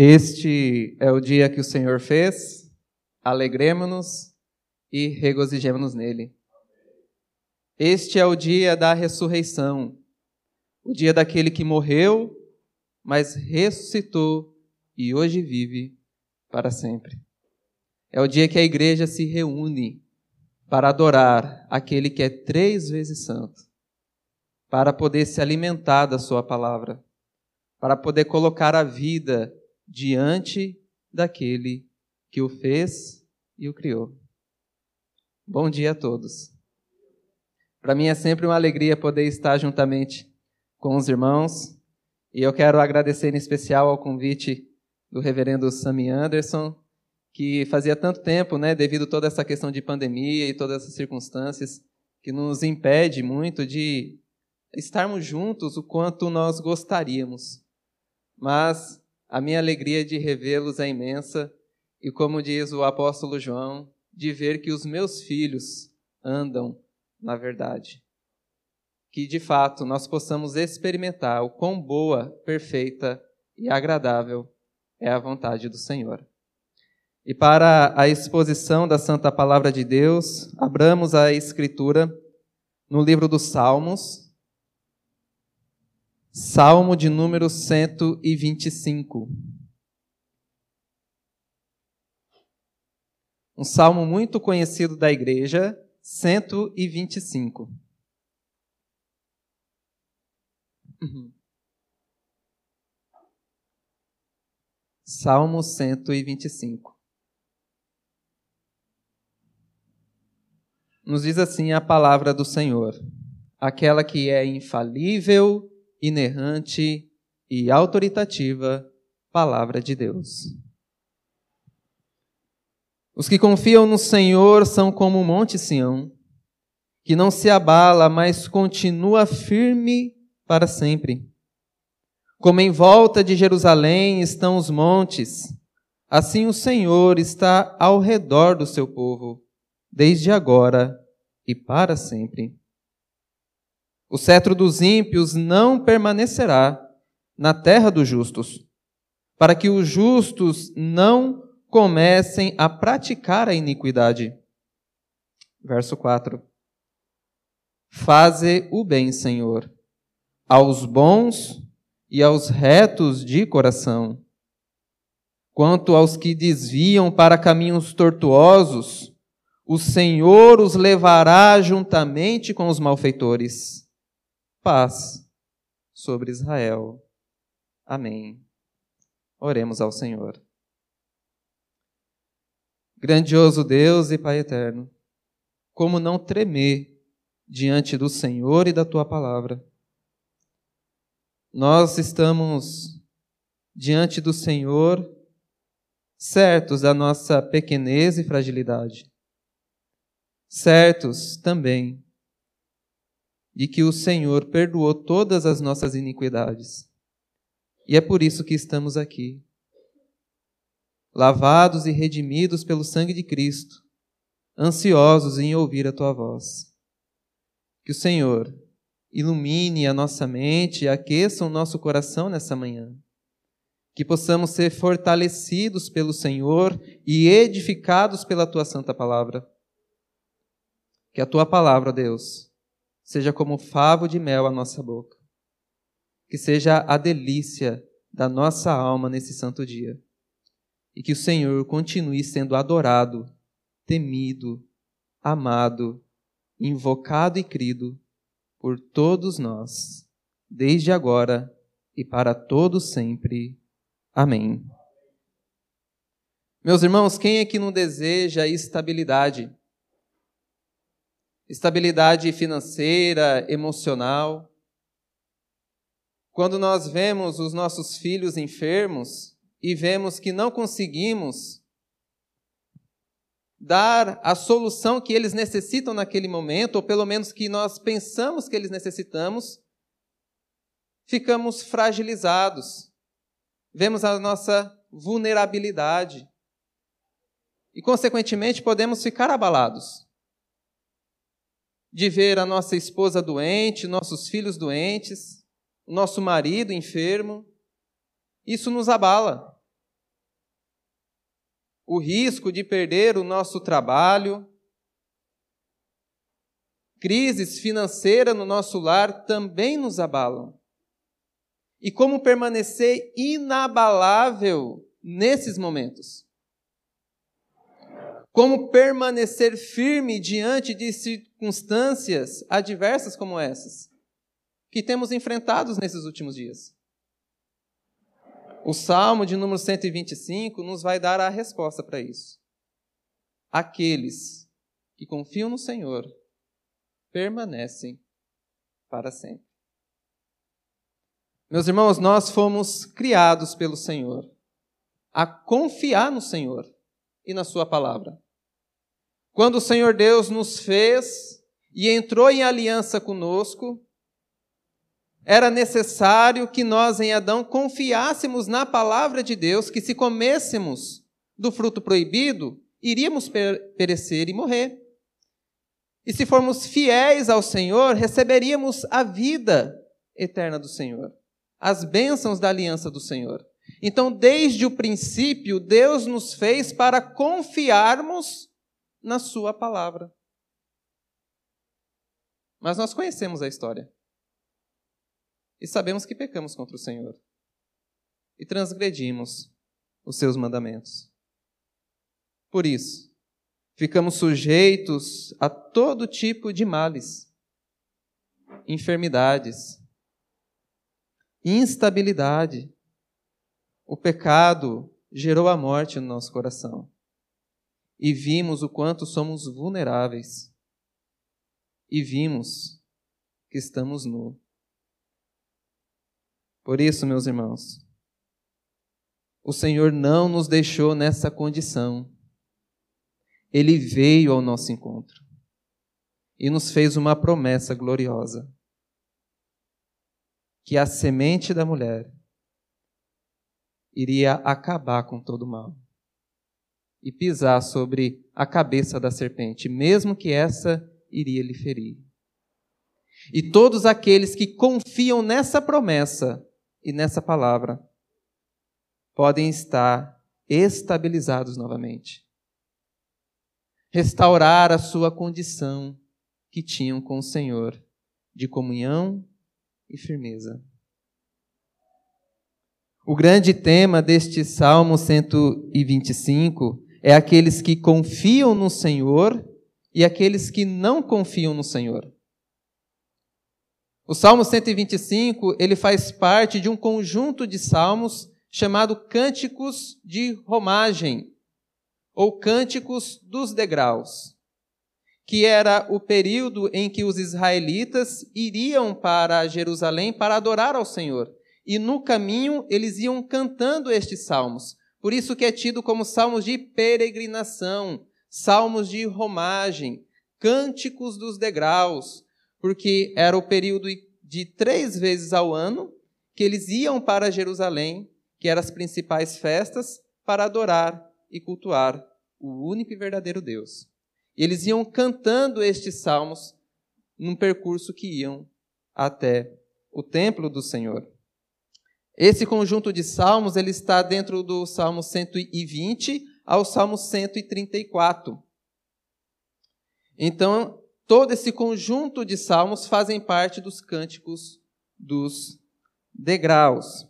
Este é o dia que o Senhor fez, alegremos-nos e regozijemos-nos nele. Este é o dia da ressurreição, o dia daquele que morreu, mas ressuscitou e hoje vive para sempre. É o dia que a igreja se reúne para adorar aquele que é três vezes santo, para poder se alimentar da sua palavra, para poder colocar a vida diante daquele que o fez e o criou. Bom dia a todos. Para mim é sempre uma alegria poder estar juntamente com os irmãos, e eu quero agradecer em especial ao convite do reverendo Sammy Anderson, que fazia tanto tempo, né, devido a toda essa questão de pandemia e todas essas circunstâncias, que nos impede muito de estarmos juntos o quanto nós gostaríamos. Mas a minha alegria de revê-los é imensa e, como diz o apóstolo João, de ver que os meus filhos andam na verdade. Que de fato nós possamos experimentar o quão boa, perfeita e agradável é a vontade do Senhor. E para a exposição da Santa Palavra de Deus, abramos a Escritura no livro dos Salmos, Salmo de número 125. Um salmo muito conhecido da igreja, 125. Uhum. Salmo 125. nos diz assim a palavra do Senhor, aquela que é infalível, inerrante e autoritativa, palavra de Deus. Os que confiam no Senhor são como o monte Sião, que não se abala, mas continua firme para sempre. Como em volta de Jerusalém estão os montes, assim o Senhor está ao redor do seu povo desde agora e para sempre. O cetro dos ímpios não permanecerá na terra dos justos, para que os justos não comecem a praticar a iniquidade. Verso 4. Faze o bem, Senhor, aos bons e aos retos de coração. Quanto aos que desviam para caminhos tortuosos, o Senhor os levará juntamente com os malfeitores. Paz sobre Israel. Amém. Oremos ao Senhor. Grandioso Deus e Pai eterno, como não tremer diante do Senhor e da tua palavra? Nós estamos diante do Senhor certos da nossa pequenez e fragilidade certos também de que o Senhor perdoou todas as nossas iniquidades. E é por isso que estamos aqui, lavados e redimidos pelo sangue de Cristo, ansiosos em ouvir a tua voz. Que o Senhor ilumine a nossa mente e aqueça o nosso coração nessa manhã. Que possamos ser fortalecidos pelo Senhor e edificados pela tua santa palavra que a tua palavra, Deus, seja como favo de mel à nossa boca. Que seja a delícia da nossa alma nesse santo dia. E que o Senhor continue sendo adorado, temido, amado, invocado e crido por todos nós, desde agora e para todos sempre. Amém. Meus irmãos, quem é que não deseja estabilidade? Estabilidade financeira, emocional. Quando nós vemos os nossos filhos enfermos e vemos que não conseguimos dar a solução que eles necessitam naquele momento, ou pelo menos que nós pensamos que eles necessitamos, ficamos fragilizados. Vemos a nossa vulnerabilidade. E, consequentemente, podemos ficar abalados de ver a nossa esposa doente, nossos filhos doentes, nosso marido enfermo. Isso nos abala. o risco de perder o nosso trabalho, crises financeiras no nosso lar também nos abalam. E como permanecer inabalável nesses momentos? Como permanecer firme diante de circunstâncias adversas como essas que temos enfrentados nesses últimos dias? O Salmo de número 125 nos vai dar a resposta para isso. Aqueles que confiam no Senhor permanecem para sempre. Meus irmãos, nós fomos criados pelo Senhor a confiar no Senhor e na Sua palavra. Quando o Senhor Deus nos fez e entrou em aliança conosco, era necessário que nós em Adão confiássemos na palavra de Deus, que se comêssemos do fruto proibido, iríamos perecer e morrer. E se formos fiéis ao Senhor, receberíamos a vida eterna do Senhor, as bênçãos da aliança do Senhor. Então, desde o princípio, Deus nos fez para confiarmos na Sua palavra. Mas nós conhecemos a história. E sabemos que pecamos contra o Senhor. E transgredimos os seus mandamentos. Por isso, ficamos sujeitos a todo tipo de males, enfermidades, instabilidade. O pecado gerou a morte no nosso coração. E vimos o quanto somos vulneráveis. E vimos que estamos nu. Por isso, meus irmãos, o Senhor não nos deixou nessa condição ele veio ao nosso encontro e nos fez uma promessa gloriosa: que a semente da mulher iria acabar com todo o mal e pisar sobre a cabeça da serpente, mesmo que essa iria lhe ferir. E todos aqueles que confiam nessa promessa e nessa palavra podem estar estabilizados novamente restaurar a sua condição que tinham com o Senhor de comunhão e firmeza. O grande tema deste Salmo 125 é aqueles que confiam no Senhor e aqueles que não confiam no Senhor. O Salmo 125, ele faz parte de um conjunto de salmos chamado Cânticos de Romagem, ou Cânticos dos Degraus, que era o período em que os israelitas iriam para Jerusalém para adorar ao Senhor. E no caminho eles iam cantando estes salmos. Por isso que é tido como salmos de peregrinação, salmos de romagem, cânticos dos degraus, porque era o período de três vezes ao ano que eles iam para Jerusalém, que eram as principais festas, para adorar e cultuar o único e verdadeiro Deus. E eles iam cantando estes salmos num percurso que iam até o templo do Senhor. Esse conjunto de salmos ele está dentro do Salmo 120 ao Salmo 134. Então, todo esse conjunto de salmos fazem parte dos cânticos dos degraus.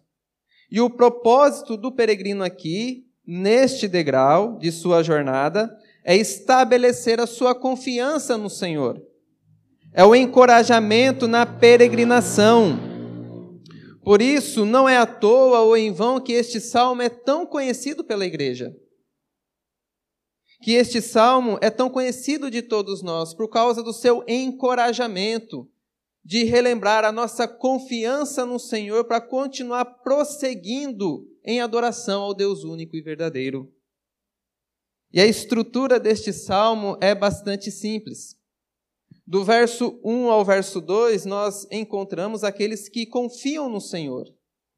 E o propósito do peregrino aqui neste degrau de sua jornada é estabelecer a sua confiança no Senhor. É o encorajamento na peregrinação. Por isso, não é à toa ou em vão que este salmo é tão conhecido pela igreja. Que este salmo é tão conhecido de todos nós por causa do seu encorajamento, de relembrar a nossa confiança no Senhor para continuar prosseguindo em adoração ao Deus único e verdadeiro. E a estrutura deste salmo é bastante simples. Do verso 1 ao verso 2, nós encontramos aqueles que confiam no Senhor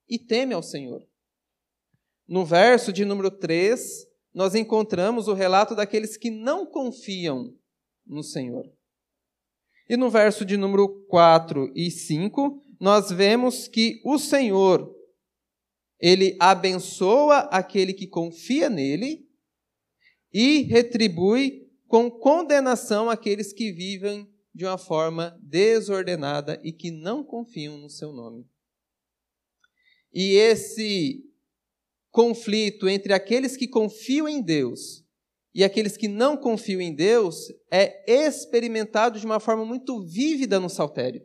e temem ao Senhor. No verso de número 3, nós encontramos o relato daqueles que não confiam no Senhor. E no verso de número 4 e 5, nós vemos que o Senhor, ele abençoa aquele que confia nele e retribui com condenação aqueles que vivem de uma forma desordenada e que não confiam no seu nome. E esse conflito entre aqueles que confiam em Deus e aqueles que não confiam em Deus é experimentado de uma forma muito vívida no saltério.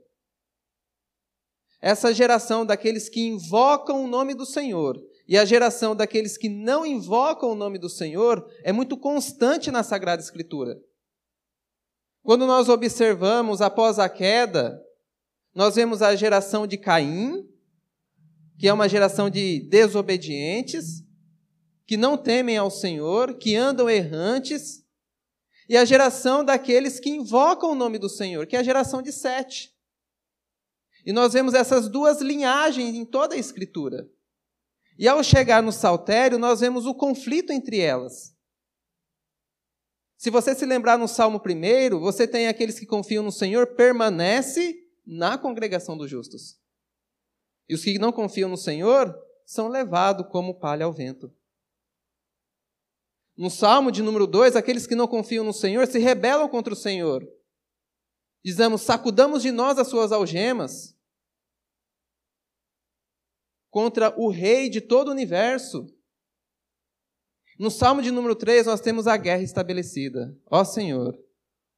Essa geração daqueles que invocam o nome do Senhor e a geração daqueles que não invocam o nome do Senhor é muito constante na Sagrada Escritura. Quando nós observamos após a queda, nós vemos a geração de Caim, que é uma geração de desobedientes, que não temem ao Senhor, que andam errantes, e a geração daqueles que invocam o nome do Senhor, que é a geração de Sete. E nós vemos essas duas linhagens em toda a Escritura. E ao chegar no Saltério, nós vemos o conflito entre elas. Se você se lembrar no Salmo 1, você tem aqueles que confiam no Senhor, permanece na congregação dos justos. E os que não confiam no Senhor são levados como palha ao vento. No Salmo de número 2, aqueles que não confiam no Senhor se rebelam contra o Senhor. Dizemos: sacudamos de nós as suas algemas. Contra o Rei de todo o universo. No Salmo de número 3, nós temos a guerra estabelecida. Ó Senhor,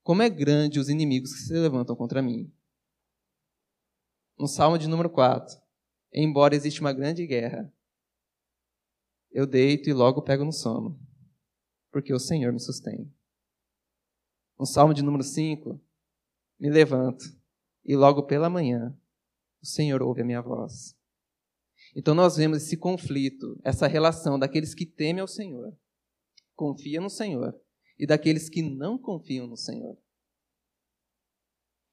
como é grande os inimigos que se levantam contra mim. No Salmo de número 4, embora exista uma grande guerra, eu deito e logo pego no sono, porque o Senhor me sustém. No Salmo de número 5, me levanto e logo pela manhã o Senhor ouve a minha voz. Então nós vemos esse conflito, essa relação daqueles que temem ao Senhor, confiam no Senhor, e daqueles que não confiam no Senhor.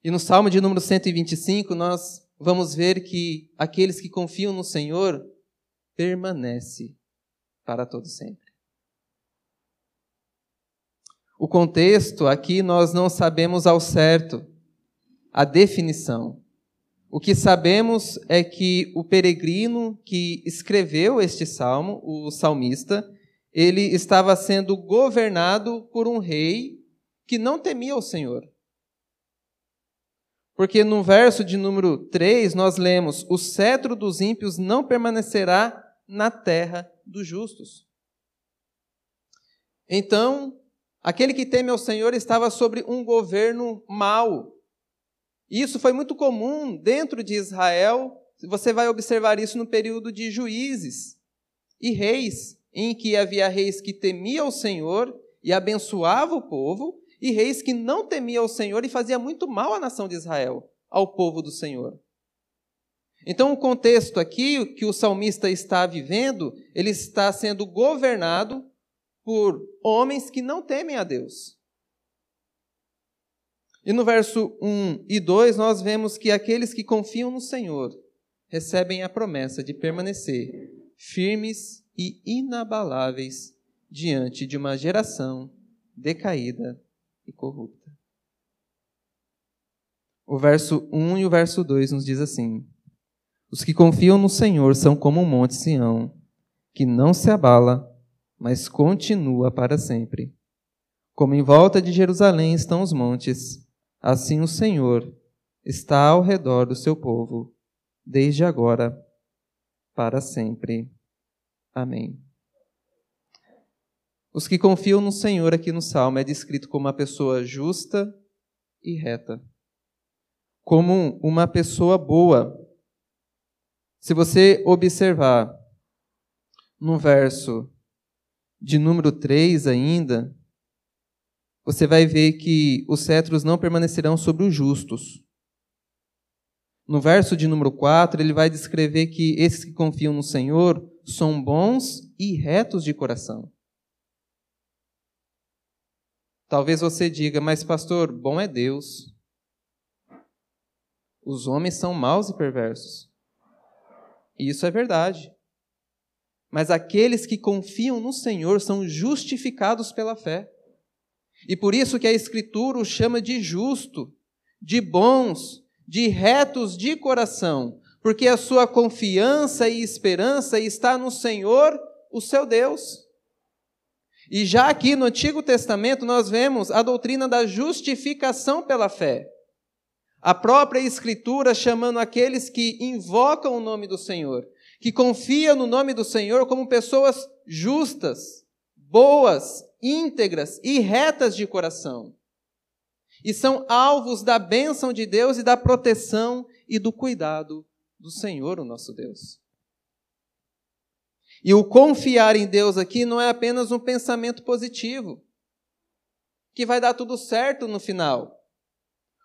E no Salmo de número 125, nós vamos ver que aqueles que confiam no Senhor permanece para todo sempre. O contexto aqui nós não sabemos ao certo a definição, o que sabemos é que o peregrino que escreveu este salmo, o salmista, ele estava sendo governado por um rei que não temia o Senhor. Porque no verso de número 3 nós lemos: O cetro dos ímpios não permanecerá na terra dos justos. Então, aquele que teme ao Senhor estava sobre um governo mau, isso foi muito comum dentro de Israel. Você vai observar isso no período de juízes e reis, em que havia reis que temiam o Senhor e abençoavam o povo, e reis que não temiam o Senhor e faziam muito mal à nação de Israel, ao povo do Senhor. Então, o contexto aqui que o salmista está vivendo, ele está sendo governado por homens que não temem a Deus. E no verso 1 e 2, nós vemos que aqueles que confiam no Senhor recebem a promessa de permanecer firmes e inabaláveis diante de uma geração decaída e corrupta. O verso 1 e o verso 2 nos diz assim: Os que confiam no Senhor são como o monte Sião, que não se abala, mas continua para sempre. Como em volta de Jerusalém estão os montes, Assim o Senhor está ao redor do seu povo, desde agora para sempre. Amém. Os que confiam no Senhor aqui no Salmo é descrito como uma pessoa justa e reta, como uma pessoa boa. Se você observar no verso de número 3 ainda, você vai ver que os cetros não permanecerão sobre os justos. No verso de número 4, ele vai descrever que esses que confiam no Senhor são bons e retos de coração. Talvez você diga, mas pastor, bom é Deus. Os homens são maus e perversos. E isso é verdade. Mas aqueles que confiam no Senhor são justificados pela fé. E por isso que a Escritura o chama de justo, de bons, de retos de coração, porque a sua confiança e esperança está no Senhor, o seu Deus. E já aqui no Antigo Testamento nós vemos a doutrina da justificação pela fé. A própria Escritura chamando aqueles que invocam o nome do Senhor, que confiam no nome do Senhor como pessoas justas, boas, íntegras e retas de coração. E são alvos da bênção de Deus e da proteção e do cuidado do Senhor, o nosso Deus. E o confiar em Deus aqui não é apenas um pensamento positivo, que vai dar tudo certo no final.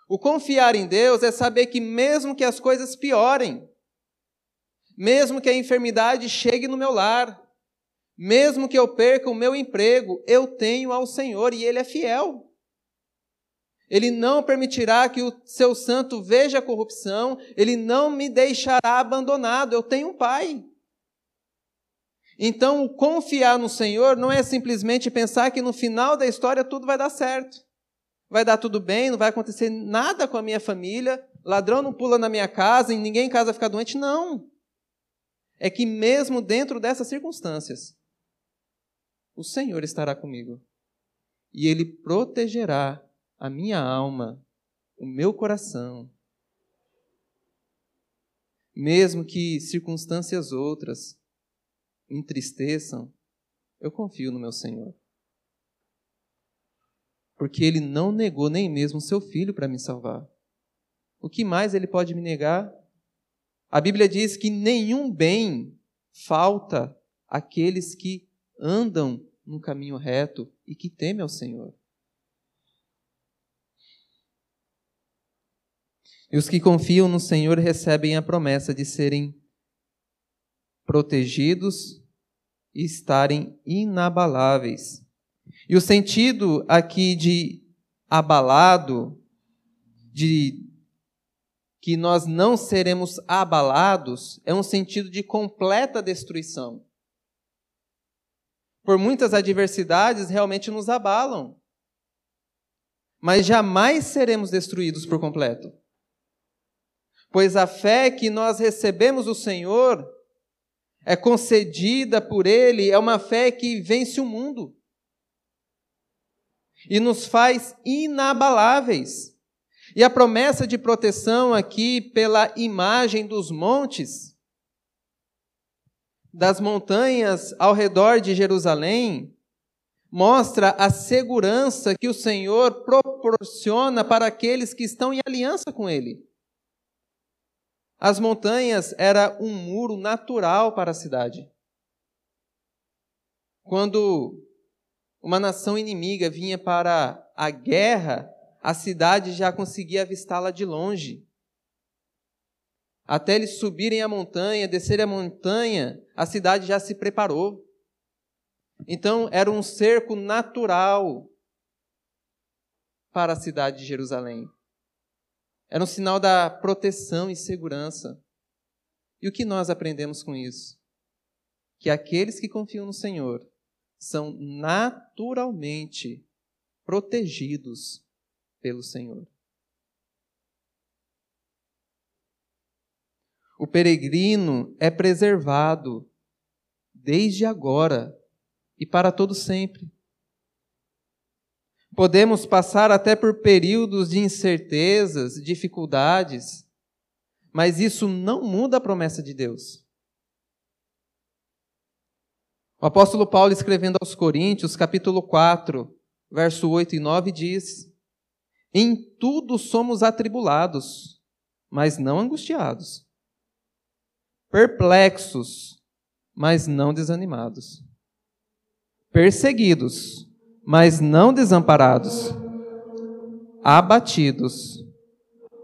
O confiar em Deus é saber que, mesmo que as coisas piorem, mesmo que a enfermidade chegue no meu lar, mesmo que eu perca o meu emprego, eu tenho ao Senhor e Ele é fiel. Ele não permitirá que o seu santo veja a corrupção, ele não me deixará abandonado, eu tenho um Pai. Então, confiar no Senhor não é simplesmente pensar que no final da história tudo vai dar certo. Vai dar tudo bem, não vai acontecer nada com a minha família, ladrão não pula na minha casa e ninguém em casa fica doente. Não. É que mesmo dentro dessas circunstâncias, o Senhor estará comigo. E Ele protegerá a minha alma, o meu coração. Mesmo que circunstâncias outras entristeçam, eu confio no meu Senhor. Porque ele não negou nem mesmo seu filho para me salvar. O que mais ele pode me negar? A Bíblia diz que nenhum bem falta àqueles que andam no caminho reto e que temem ao Senhor. E os que confiam no Senhor recebem a promessa de serem protegidos e estarem inabaláveis. E o sentido aqui de abalado, de que nós não seremos abalados, é um sentido de completa destruição. Por muitas adversidades realmente nos abalam, mas jamais seremos destruídos por completo. Pois a fé que nós recebemos do Senhor é concedida por Ele, é uma fé que vence o mundo e nos faz inabaláveis. E a promessa de proteção aqui pela imagem dos montes, das montanhas ao redor de Jerusalém, mostra a segurança que o Senhor proporciona para aqueles que estão em aliança com Ele. As montanhas era um muro natural para a cidade. Quando uma nação inimiga vinha para a guerra, a cidade já conseguia avistá-la de longe. Até eles subirem a montanha, descerem a montanha, a cidade já se preparou. Então, era um cerco natural para a cidade de Jerusalém. Era um sinal da proteção e segurança. E o que nós aprendemos com isso? Que aqueles que confiam no Senhor são naturalmente protegidos pelo Senhor. Peregrino é preservado desde agora e para todo sempre. Podemos passar até por períodos de incertezas, dificuldades, mas isso não muda a promessa de Deus. O apóstolo Paulo, escrevendo aos Coríntios, capítulo 4, verso 8 e 9, diz: Em tudo somos atribulados, mas não angustiados, perplexos, mas não desanimados, perseguidos, mas não desamparados, abatidos,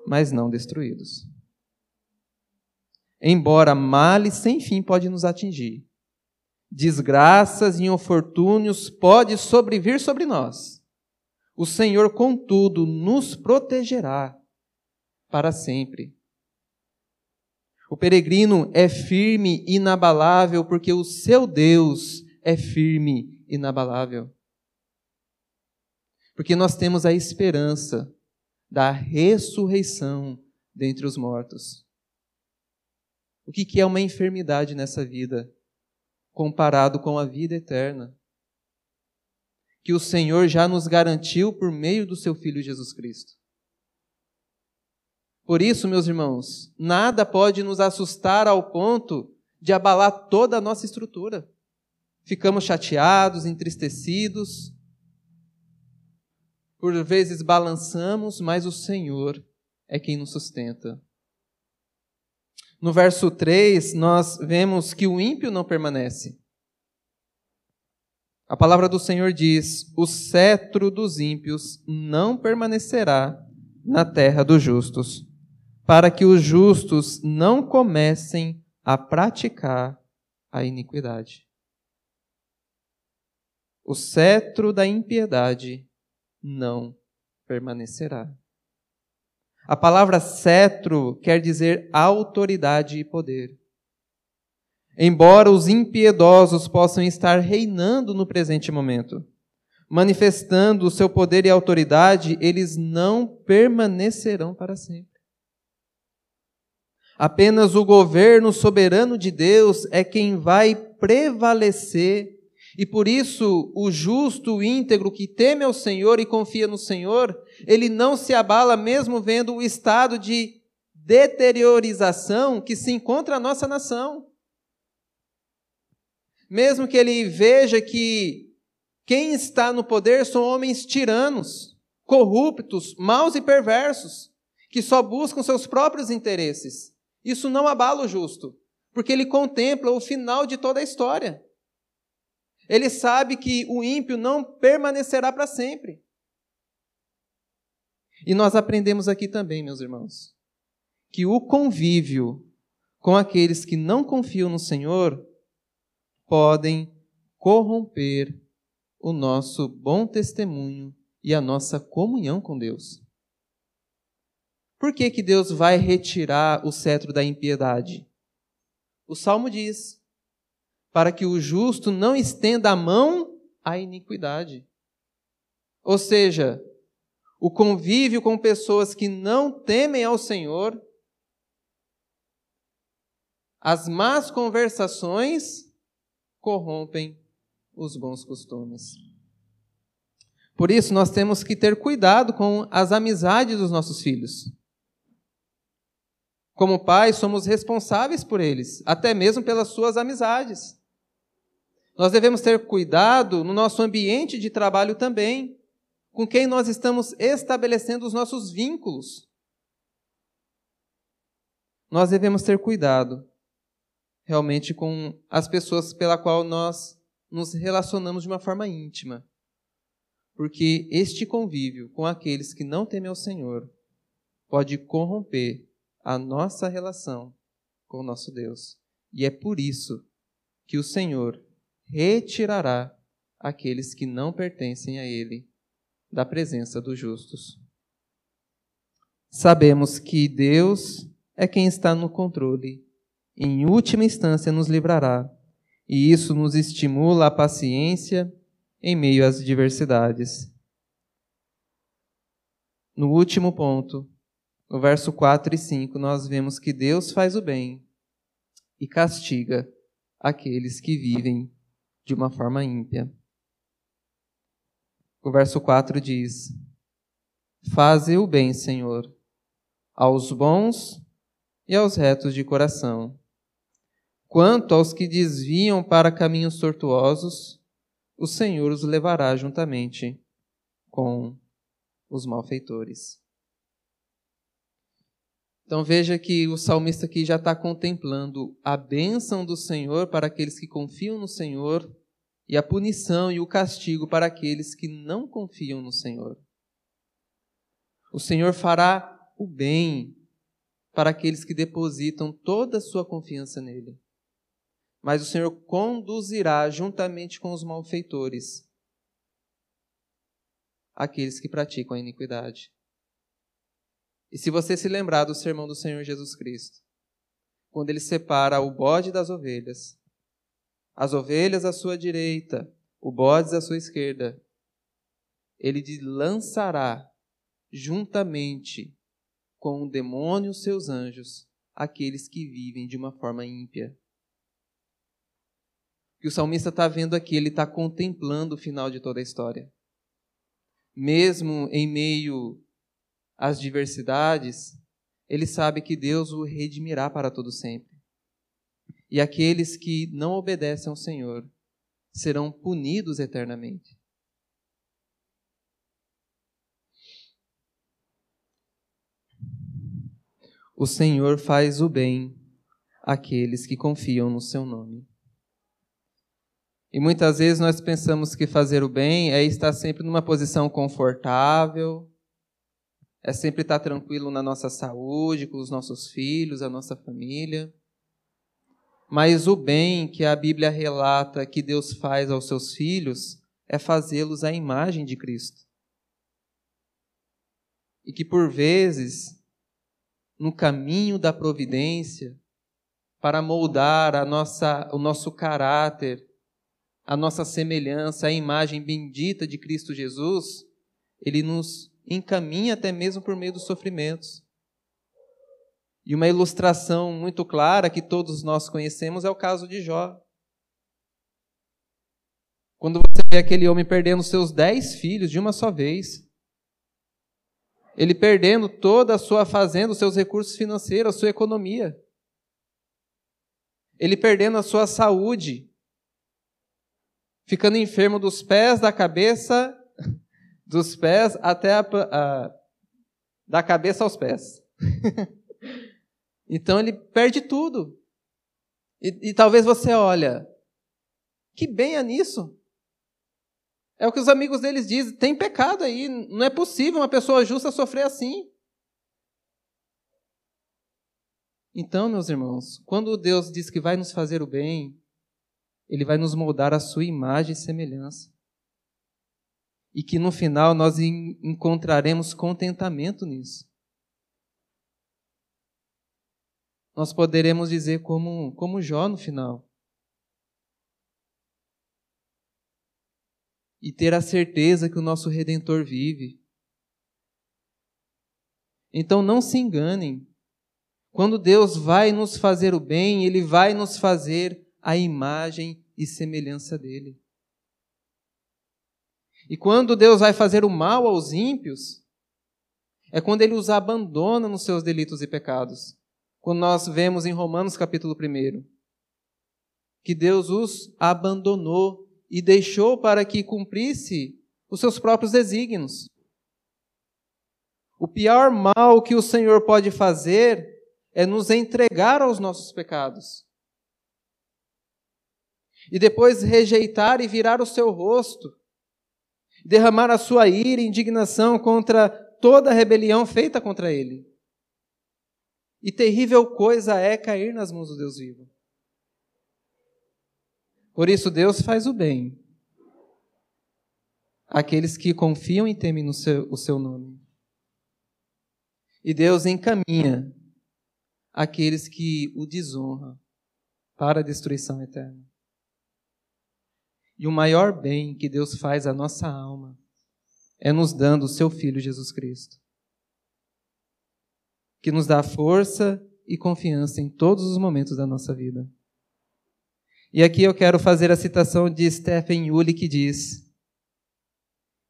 mas não destruídos. Embora males sem fim pode nos atingir, desgraças e infortúnios pode sobrevir sobre nós. O Senhor, contudo, nos protegerá para sempre. O peregrino é firme e inabalável porque o seu Deus é firme e inabalável. Porque nós temos a esperança da ressurreição dentre os mortos. O que é uma enfermidade nessa vida, comparado com a vida eterna? que o Senhor já nos garantiu por meio do seu Filho Jesus Cristo. Por isso, meus irmãos, nada pode nos assustar ao ponto de abalar toda a nossa estrutura. Ficamos chateados, entristecidos, por vezes balançamos, mas o Senhor é quem nos sustenta. No verso 3, nós vemos que o ímpio não permanece. A palavra do Senhor diz: O cetro dos ímpios não permanecerá na terra dos justos, para que os justos não comecem a praticar a iniquidade. O cetro da impiedade não permanecerá. A palavra cetro quer dizer autoridade e poder. Embora os impiedosos possam estar reinando no presente momento, manifestando o seu poder e autoridade, eles não permanecerão para sempre. Apenas o governo soberano de Deus é quem vai prevalecer e por isso, o justo, o íntegro, que teme ao Senhor e confia no Senhor, ele não se abala mesmo vendo o estado de deteriorização que se encontra a nossa nação. Mesmo que ele veja que quem está no poder são homens tiranos, corruptos, maus e perversos, que só buscam seus próprios interesses. Isso não abala o justo, porque ele contempla o final de toda a história. Ele sabe que o ímpio não permanecerá para sempre. E nós aprendemos aqui também, meus irmãos, que o convívio com aqueles que não confiam no Senhor podem corromper o nosso bom testemunho e a nossa comunhão com Deus. Por que, que Deus vai retirar o cetro da impiedade? O salmo diz: para que o justo não estenda a mão à iniquidade. Ou seja, o convívio com pessoas que não temem ao Senhor, as más conversações corrompem os bons costumes. Por isso, nós temos que ter cuidado com as amizades dos nossos filhos. Como pais, somos responsáveis por eles, até mesmo pelas suas amizades. Nós devemos ter cuidado no nosso ambiente de trabalho também, com quem nós estamos estabelecendo os nossos vínculos. Nós devemos ter cuidado realmente com as pessoas pela qual nós nos relacionamos de uma forma íntima. Porque este convívio com aqueles que não temem ao Senhor pode corromper a nossa relação com o nosso Deus. E é por isso que o Senhor retirará aqueles que não pertencem a Ele da presença dos justos. Sabemos que Deus é quem está no controle, e em última instância nos livrará, e isso nos estimula a paciência em meio às diversidades. No último ponto, no verso 4 e 5, nós vemos que Deus faz o bem e castiga aqueles que vivem de uma forma ímpia. O verso 4 diz: Faze o bem, Senhor, aos bons e aos retos de coração. Quanto aos que desviam para caminhos tortuosos, o Senhor os levará juntamente com os malfeitores. Então veja que o salmista aqui já está contemplando a bênção do Senhor para aqueles que confiam no Senhor e a punição e o castigo para aqueles que não confiam no Senhor. O Senhor fará o bem para aqueles que depositam toda a sua confiança nele. Mas o Senhor conduzirá juntamente com os malfeitores aqueles que praticam a iniquidade. E se você se lembrar do sermão do Senhor Jesus Cristo, quando ele separa o bode das ovelhas, as ovelhas à sua direita, o bode à sua esquerda, ele lançará juntamente com o demônio os seus anjos aqueles que vivem de uma forma ímpia. O que o salmista está vendo aqui, ele está contemplando o final de toda a história. mesmo em meio às diversidades, ele sabe que Deus o redimirá para todo sempre. E aqueles que não obedecem ao Senhor serão punidos eternamente. O Senhor faz o bem àqueles que confiam no seu nome. E muitas vezes nós pensamos que fazer o bem é estar sempre numa posição confortável, é sempre estar tranquilo na nossa saúde, com os nossos filhos, a nossa família. Mas o bem que a Bíblia relata que Deus faz aos seus filhos é fazê-los à imagem de Cristo. E que por vezes no caminho da providência para moldar a nossa, o nosso caráter, a nossa semelhança, a imagem bendita de Cristo Jesus, ele nos encaminha até mesmo por meio dos sofrimentos. E uma ilustração muito clara que todos nós conhecemos é o caso de Jó. Quando você vê aquele homem perdendo seus dez filhos de uma só vez, ele perdendo toda a sua fazenda, os seus recursos financeiros, a sua economia. Ele perdendo a sua saúde, ficando enfermo dos pés, da cabeça, dos pés até a, a da cabeça aos pés. então ele perde tudo. E, e talvez você olha, que bem é nisso. É o que os amigos deles dizem: tem pecado aí, não é possível uma pessoa justa sofrer assim. Então, meus irmãos, quando Deus diz que vai nos fazer o bem, Ele vai nos moldar a sua imagem e semelhança. E que no final nós encontraremos contentamento nisso. Nós poderemos dizer como, como Jó no final: e ter a certeza que o nosso Redentor vive. Então não se enganem. Quando Deus vai nos fazer o bem, Ele vai nos fazer a imagem e semelhança dele. E quando Deus vai fazer o mal aos ímpios, é quando Ele os abandona nos seus delitos e pecados. Quando nós vemos em Romanos capítulo 1, que Deus os abandonou e deixou para que cumprisse os seus próprios desígnios. O pior mal que o Senhor pode fazer é nos entregar aos nossos pecados. E depois rejeitar e virar o seu rosto, derramar a sua ira e indignação contra toda a rebelião feita contra ele. E terrível coisa é cair nas mãos do Deus vivo. Por isso, Deus faz o bem àqueles que confiam e temem no seu, o seu nome. E Deus encaminha aqueles que o desonram para a destruição eterna. E o maior bem que Deus faz à nossa alma é nos dando o seu Filho Jesus Cristo, que nos dá força e confiança em todos os momentos da nossa vida. E aqui eu quero fazer a citação de Stephen Yulle que diz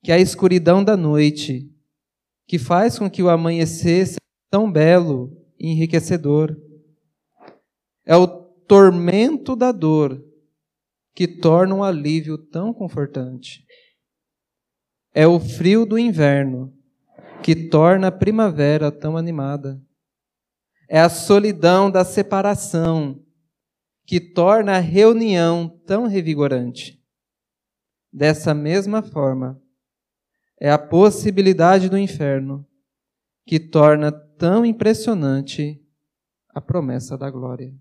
que a escuridão da noite, que faz com que o amanhecer seja tão belo e enriquecedor, é o tormento da dor que torna um alívio tão confortante. É o frio do inverno que torna a primavera tão animada. É a solidão da separação que torna a reunião tão revigorante. Dessa mesma forma, é a possibilidade do inferno que torna tão impressionante a promessa da glória.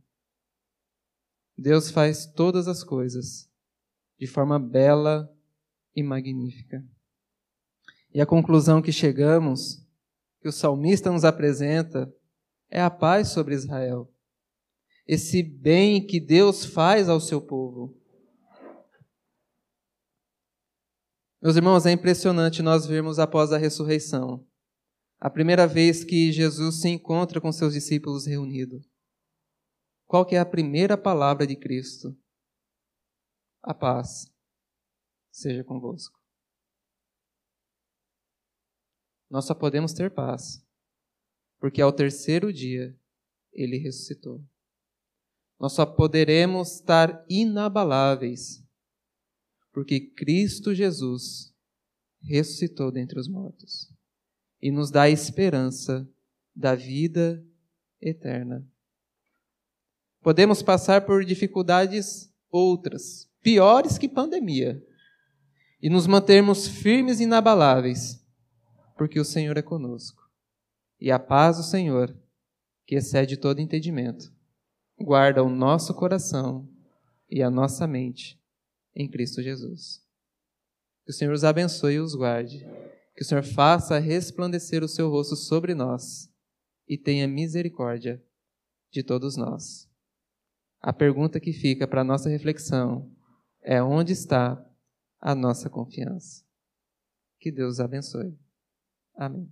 Deus faz todas as coisas de forma bela e magnífica. E a conclusão que chegamos, que o salmista nos apresenta, é a paz sobre Israel esse bem que Deus faz ao seu povo. Meus irmãos, é impressionante nós vermos após a ressurreição, a primeira vez que Jesus se encontra com seus discípulos reunidos. Qual que é a primeira palavra de Cristo? A paz seja convosco. nós só podemos ter paz, porque ao terceiro dia ele ressuscitou. Nós só poderemos estar inabaláveis, porque Cristo Jesus ressuscitou dentre os mortos e nos dá a esperança da vida eterna. Podemos passar por dificuldades outras, piores que pandemia, e nos mantermos firmes e inabaláveis, porque o Senhor é conosco. E a paz do Senhor, que excede todo entendimento, guarda o nosso coração e a nossa mente em Cristo Jesus. Que o Senhor os abençoe e os guarde. Que o Senhor faça resplandecer o seu rosto sobre nós e tenha misericórdia de todos nós. A pergunta que fica para a nossa reflexão é: onde está a nossa confiança? Que Deus abençoe. Amém.